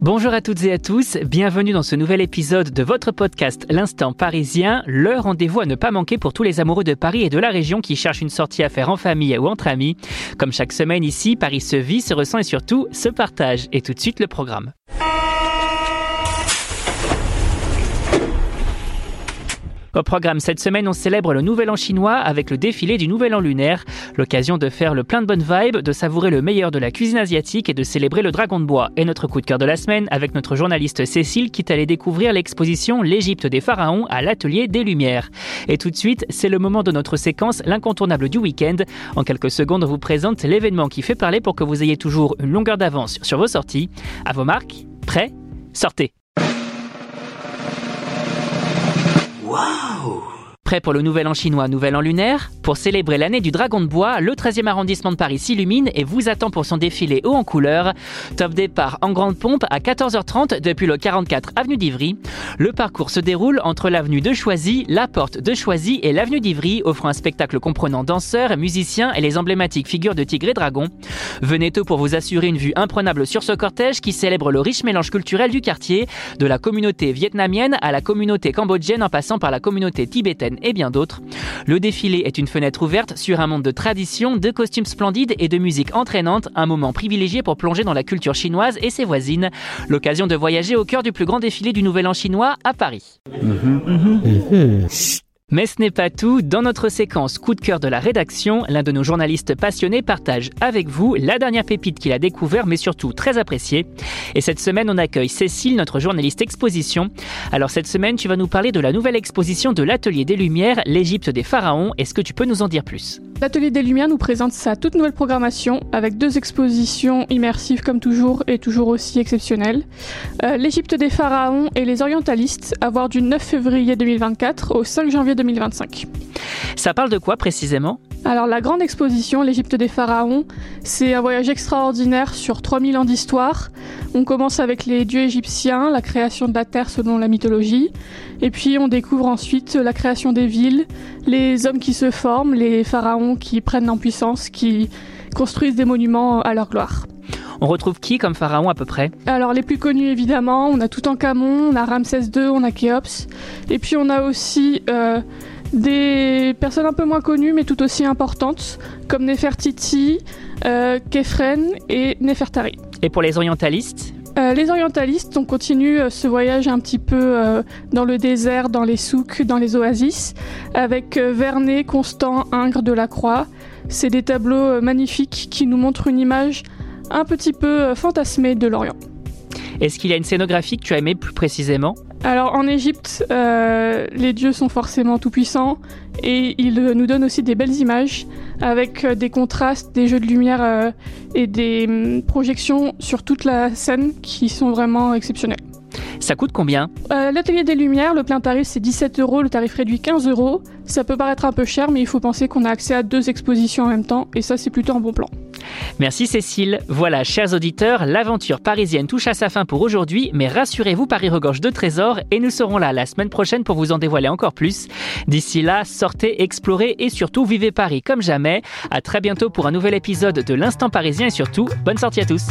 Bonjour à toutes et à tous, bienvenue dans ce nouvel épisode de votre podcast L'Instant Parisien, le rendez-vous à ne pas manquer pour tous les amoureux de Paris et de la région qui cherchent une sortie à faire en famille ou entre amis. Comme chaque semaine ici, Paris se vit, se ressent et surtout se partage. Et tout de suite le programme. Au programme cette semaine, on célèbre le Nouvel An chinois avec le défilé du Nouvel An lunaire, l'occasion de faire le plein de bonnes vibes, de savourer le meilleur de la cuisine asiatique et de célébrer le dragon de bois. Et notre coup de cœur de la semaine avec notre journaliste Cécile qui est allée découvrir l'exposition L'Égypte des pharaons à l'atelier des Lumières. Et tout de suite, c'est le moment de notre séquence L'incontournable du week-end. En quelques secondes, on vous présente l'événement qui fait parler pour que vous ayez toujours une longueur d'avance sur vos sorties. À vos marques, prêts, sortez Oh. Prêt pour le Nouvel An chinois, Nouvel An lunaire? Pour célébrer l'année du Dragon de Bois, le 13e arrondissement de Paris s'illumine et vous attend pour son défilé haut en couleur. Top départ en grande pompe à 14h30 depuis le 44 avenue d'Ivry. Le parcours se déroule entre l'avenue de Choisy, la porte de Choisy et l'avenue d'Ivry, offrant un spectacle comprenant danseurs, musiciens et les emblématiques figures de tigre et dragon. Venez tôt pour vous assurer une vue imprenable sur ce cortège qui célèbre le riche mélange culturel du quartier, de la communauté vietnamienne à la communauté cambodgienne en passant par la communauté tibétaine et bien d'autres. Le défilé est une fenêtre ouverte sur un monde de traditions, de costumes splendides et de musique entraînante, un moment privilégié pour plonger dans la culture chinoise et ses voisines. L'occasion de voyager au cœur du plus grand défilé du Nouvel An chinois à Paris. Mais ce n'est pas tout. Dans notre séquence coup de cœur de la rédaction, l'un de nos journalistes passionnés partage avec vous la dernière pépite qu'il a découvert, mais surtout très appréciée. Et cette semaine, on accueille Cécile, notre journaliste exposition. Alors cette semaine, tu vas nous parler de la nouvelle exposition de l'Atelier des Lumières, l'Égypte des pharaons. Est-ce que tu peux nous en dire plus? L'Atelier des Lumières nous présente sa toute nouvelle programmation avec deux expositions immersives comme toujours et toujours aussi exceptionnelles. Euh, L'Égypte des pharaons et les orientalistes à voir du 9 février 2024 au 5 janvier 2025. Ça parle de quoi précisément? Alors la grande exposition, l'Égypte des pharaons, c'est un voyage extraordinaire sur 3000 ans d'histoire. On commence avec les dieux égyptiens, la création de la terre selon la mythologie, et puis on découvre ensuite la création des villes, les hommes qui se forment, les pharaons qui prennent en puissance, qui construisent des monuments à leur gloire. On retrouve qui comme pharaon à peu près? Alors les plus connus évidemment, on a Toutankhamon, on a Ramsès II, on a Khéops, et puis on a aussi euh, des personnes un peu moins connues mais tout aussi importantes comme Nefertiti, euh, Kefren et Nefertari. Et pour les orientalistes? Euh, les orientalistes, on continue euh, ce voyage un petit peu euh, dans le désert, dans les souks, dans les oasis, avec Vernet, Constant, Ingres, Delacroix. C'est des tableaux magnifiques qui nous montrent une image un petit peu euh, fantasmée de l'Orient. Est-ce qu'il y a une scénographie que tu as aimée plus précisément? Alors en Égypte, euh, les dieux sont forcément tout-puissants et ils nous donnent aussi des belles images avec euh, des contrastes, des jeux de lumière euh, et des hum, projections sur toute la scène qui sont vraiment exceptionnels. Ça coûte combien? Euh, L'atelier des lumières, le plein tarif c'est 17 euros, le tarif réduit 15 euros. Ça peut paraître un peu cher, mais il faut penser qu'on a accès à deux expositions en même temps et ça c'est plutôt un bon plan. Merci Cécile. Voilà, chers auditeurs, l'aventure parisienne touche à sa fin pour aujourd'hui, mais rassurez-vous, Paris regorge de trésors et nous serons là la semaine prochaine pour vous en dévoiler encore plus. D'ici là, sortez, explorez et surtout vivez Paris comme jamais. À très bientôt pour un nouvel épisode de l'Instant Parisien et surtout, bonne sortie à tous.